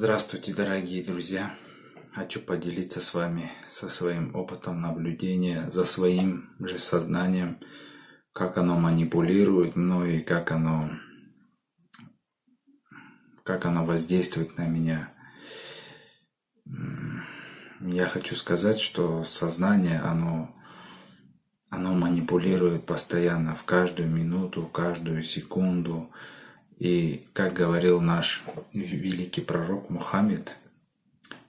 Здравствуйте, дорогие друзья! Хочу поделиться с вами со своим опытом наблюдения за своим же сознанием, как оно манипулирует мной и как оно, как оно воздействует на меня. Я хочу сказать, что сознание, оно, оно манипулирует постоянно, в каждую минуту, каждую секунду, и, как говорил наш великий пророк Мухаммед,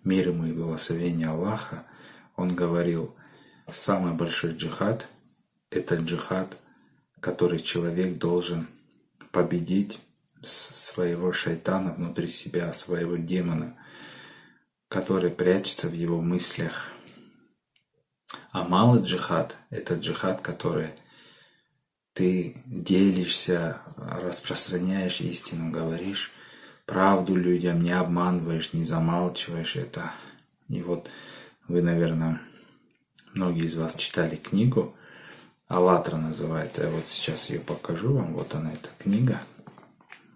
мир ему и благословение Аллаха, он говорил, самый большой джихад – это джихад, который человек должен победить своего шайтана внутри себя, своего демона, который прячется в его мыслях. А малый джихад – это джихад, который – ты делишься, распространяешь истину, говоришь правду людям, не обманываешь, не замалчиваешь это. И вот вы, наверное, многие из вас читали книгу, «АЛЛАТРА» называется. Я вот сейчас ее покажу вам. Вот она, эта книга.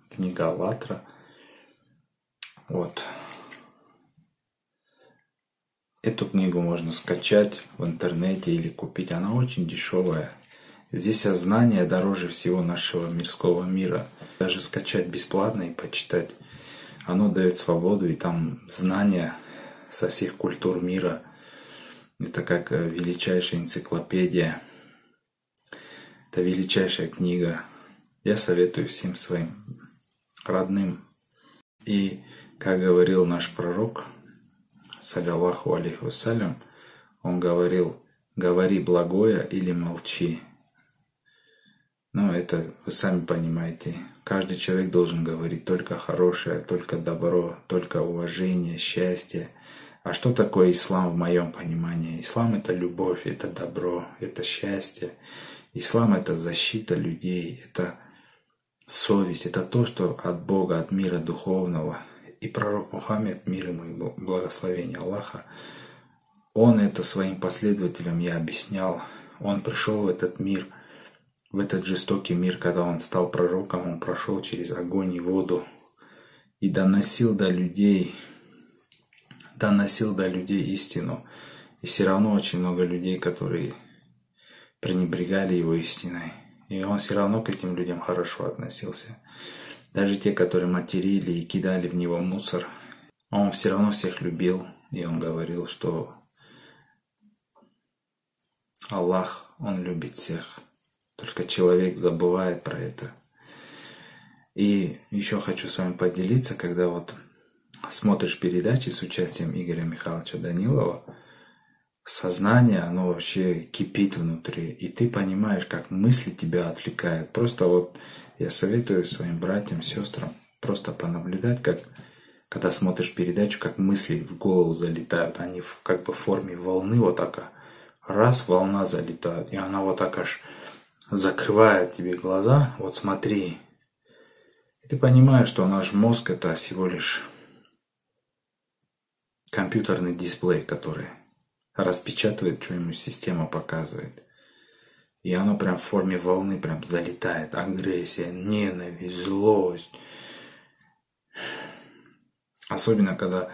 Книга «АЛЛАТРА». Вот. Эту книгу можно скачать в интернете или купить. Она очень дешевая. Здесь сознание дороже всего нашего мирского мира. Даже скачать бесплатно и почитать. Оно дает свободу, и там знания со всех культур мира. Это как э, величайшая энциклопедия. Это величайшая книга. Я советую всем своим родным. И, как говорил наш пророк, саллиллаху алейхи вассалям, он говорил, говори благое или молчи. Но это вы сами понимаете. Каждый человек должен говорить только хорошее, только добро, только уважение, счастье. А что такое ислам в моем понимании? Ислам это любовь, это добро, это счастье. Ислам это защита людей, это совесть, это то, что от Бога, от мира духовного. И пророк Мухаммед, мир ему и благословение Аллаха, он это своим последователям я объяснял. Он пришел в этот мир – в этот жестокий мир, когда он стал пророком, он прошел через огонь и воду и доносил до людей, доносил до людей истину. И все равно очень много людей, которые пренебрегали его истиной. И он все равно к этим людям хорошо относился. Даже те, которые материли и кидали в него мусор, он все равно всех любил. И он говорил, что Аллах, Он любит всех. Только человек забывает про это. И еще хочу с вами поделиться, когда вот смотришь передачи с участием Игоря Михайловича Данилова, сознание, оно вообще кипит внутри, и ты понимаешь, как мысли тебя отвлекают. Просто вот я советую своим братьям, сестрам просто понаблюдать, как когда смотришь передачу, как мысли в голову залетают, они в, как бы в форме волны вот так, раз волна залетает, и она вот так аж закрывает тебе глаза, вот смотри, и ты понимаешь, что наш мозг это всего лишь компьютерный дисплей, который распечатывает, что ему система показывает. И оно прям в форме волны прям залетает. Агрессия, ненависть, злость. Особенно, когда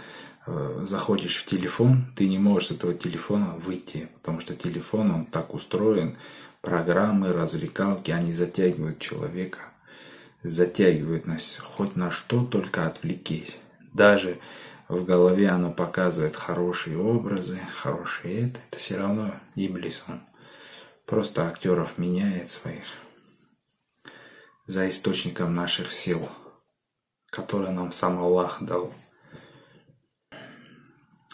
э, заходишь в телефон, ты не можешь с этого телефона выйти, потому что телефон, он так устроен, программы, развлекалки, они затягивают человека, затягивают нас. Хоть на что, только отвлекись. Даже в голове оно показывает хорошие образы, хорошие это, это все равно Иблис, он просто актеров меняет своих. За источником наших сил, которые нам сам Аллах дал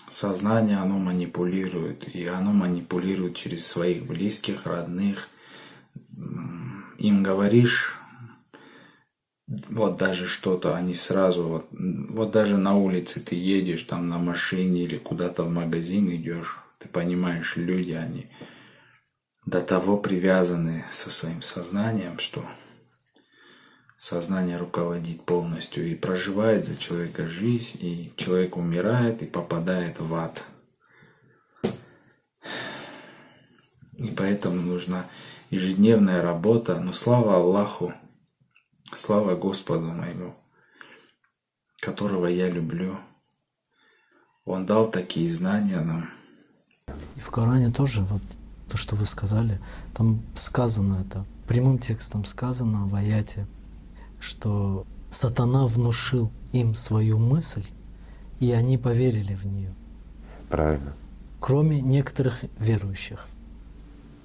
сознание, оно манипулирует, и оно манипулирует через своих близких, родных. Им говоришь, вот даже что-то, они сразу, вот, вот даже на улице ты едешь, там на машине или куда-то в магазин идешь, ты понимаешь, люди, они до того привязаны со своим сознанием, что сознание руководит полностью и проживает за человека жизнь, и человек умирает и попадает в ад. И поэтому нужна ежедневная работа, но слава Аллаху, слава Господу моему, которого я люблю, Он дал такие знания нам. И в Коране тоже, вот то, что вы сказали, там сказано это, прямым текстом сказано в аяте, что сатана внушил им свою мысль, и они поверили в нее. Правильно. Кроме некоторых верующих.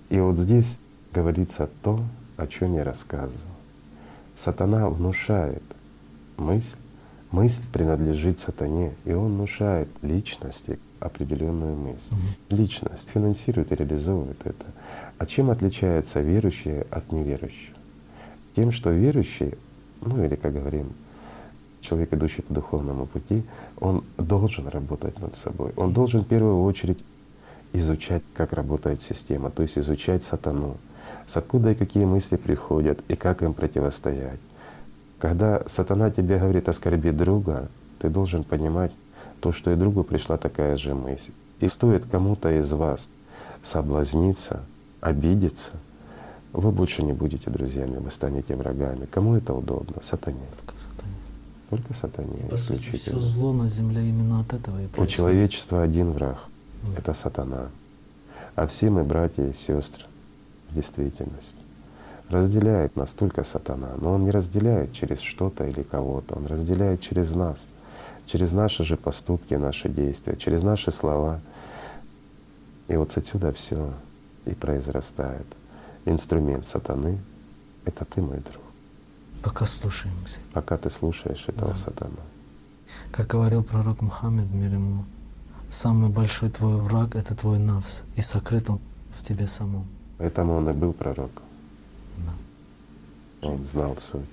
И вот здесь говорится то, о чем я рассказывал. Сатана внушает мысль, мысль принадлежит сатане, и он внушает личности определенную мысль. Мгм. Личность финансирует и реализовывает это. А чем отличается верующий от неверующего? Тем, что верующий, ну или, как говорим, человек, идущий по духовному пути, он должен работать над собой. Он должен в первую очередь изучать, как работает система, то есть изучать сатану, с откуда и какие мысли приходят, и как им противостоять. Когда сатана тебе говорит оскорби друга, ты должен понимать то, что и другу пришла такая же мысль. И стоит кому-то из вас соблазниться, обидеться, вы больше не будете друзьями, вы станете врагами. Кому это удобно? Сатане. Только сатане. Только сатане. По сути, все зло на земле именно от этого и У происходит. человечества один враг Мгм. — это сатана. А все мы братья и сестры в действительности. Разделяет нас только сатана, но он не разделяет через что-то или кого-то, он разделяет через нас, через наши же поступки, наши действия, через наши слова. И вот отсюда все и произрастает. Инструмент сатаны — это ты, мой друг. Пока слушаемся. Пока ты слушаешь этого Да. сатану. Как говорил пророк Мухаммед, мир ему, самый большой твой враг — это твой навс, и сокрыт он в тебе самом. Поэтому он и был пророком. Да. Он знал суть.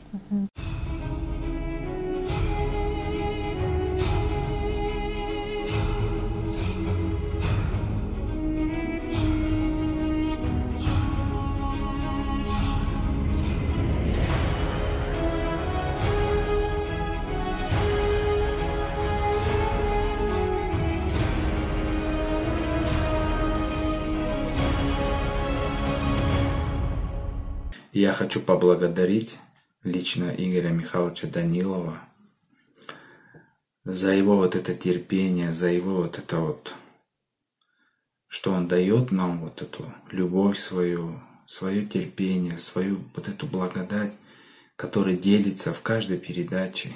Я хочу поблагодарить лично Игоря Михайловича Данилова за его вот это терпение, за его вот это вот, что он дает нам вот эту любовь свою, свое терпение, свою вот эту благодать, которая делится в каждой передаче,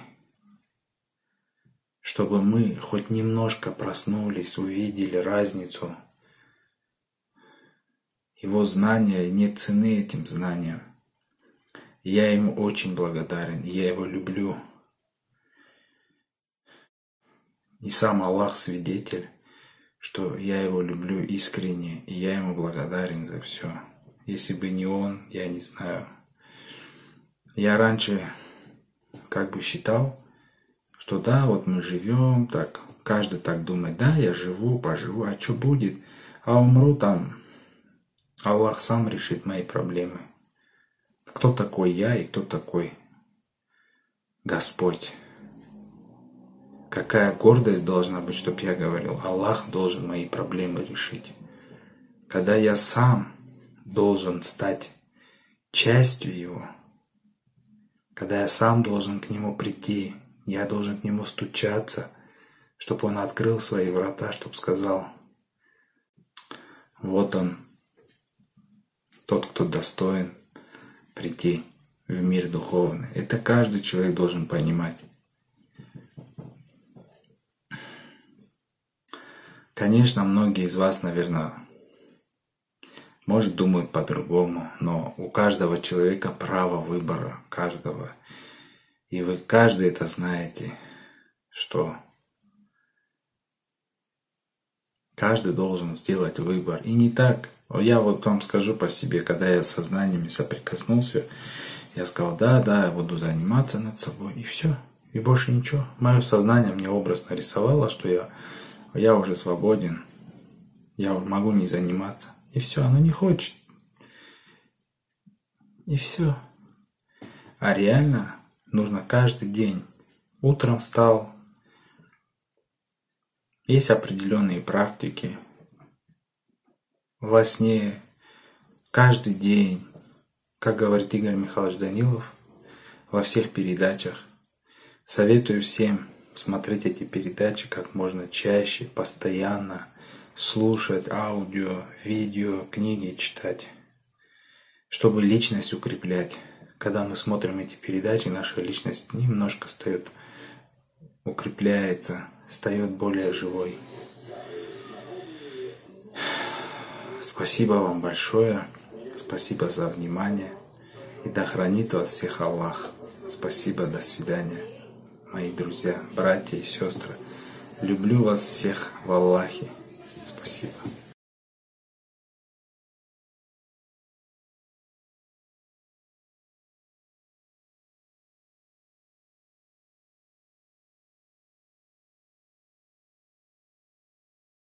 чтобы мы хоть немножко проснулись, увидели разницу. Его знания, нет цены этим знаниям. Я ему очень благодарен, я его люблю. И сам Аллах свидетель, что я его люблю искренне, и я ему благодарен за все. Если бы не он, я не знаю. Я раньше как бы считал, что да, вот мы живем, так, каждый так думает, да, я живу, поживу, а что будет? А умру там, Аллах сам решит мои проблемы. Кто такой я и кто такой Господь? Какая гордость должна быть, чтобы я говорил, Аллах должен мои проблемы решить. Когда я сам должен стать частью Его, когда я сам должен к Нему прийти, я должен к Нему стучаться, чтобы Он открыл свои врата, чтобы сказал, вот Он, тот, кто достоин прийти в мир духовный. Это каждый человек должен понимать. Конечно, многие из вас, наверное, может, думают по-другому, но у каждого человека право выбора, каждого. И вы каждый это знаете, что каждый должен сделать выбор. И не так. Я вот вам скажу по себе, когда я со знаниями соприкоснулся, я сказал, да, да, я буду заниматься над собой, и все. И больше ничего. Мое сознание мне образ нарисовало, что я, я уже свободен, я могу не заниматься. И все, оно не хочет. И все. А реально нужно каждый день. Утром встал. Есть определенные практики. Во сне. Каждый день. Как говорит Игорь Михайлович Данилов во всех передачах. Советую всем смотреть эти передачи как можно чаще, постоянно, слушать аудио, видео, книги читать, чтобы личность укреплять. Когда мы смотрим эти передачи, наша личность немножко встает, укрепляется, стает более живой. Спасибо вам большое. Спасибо за внимание. И да хранит вас всех Аллах. Спасибо, до свидания, мои друзья, братья и сестры. Люблю вас всех в Аллахе. Спасибо.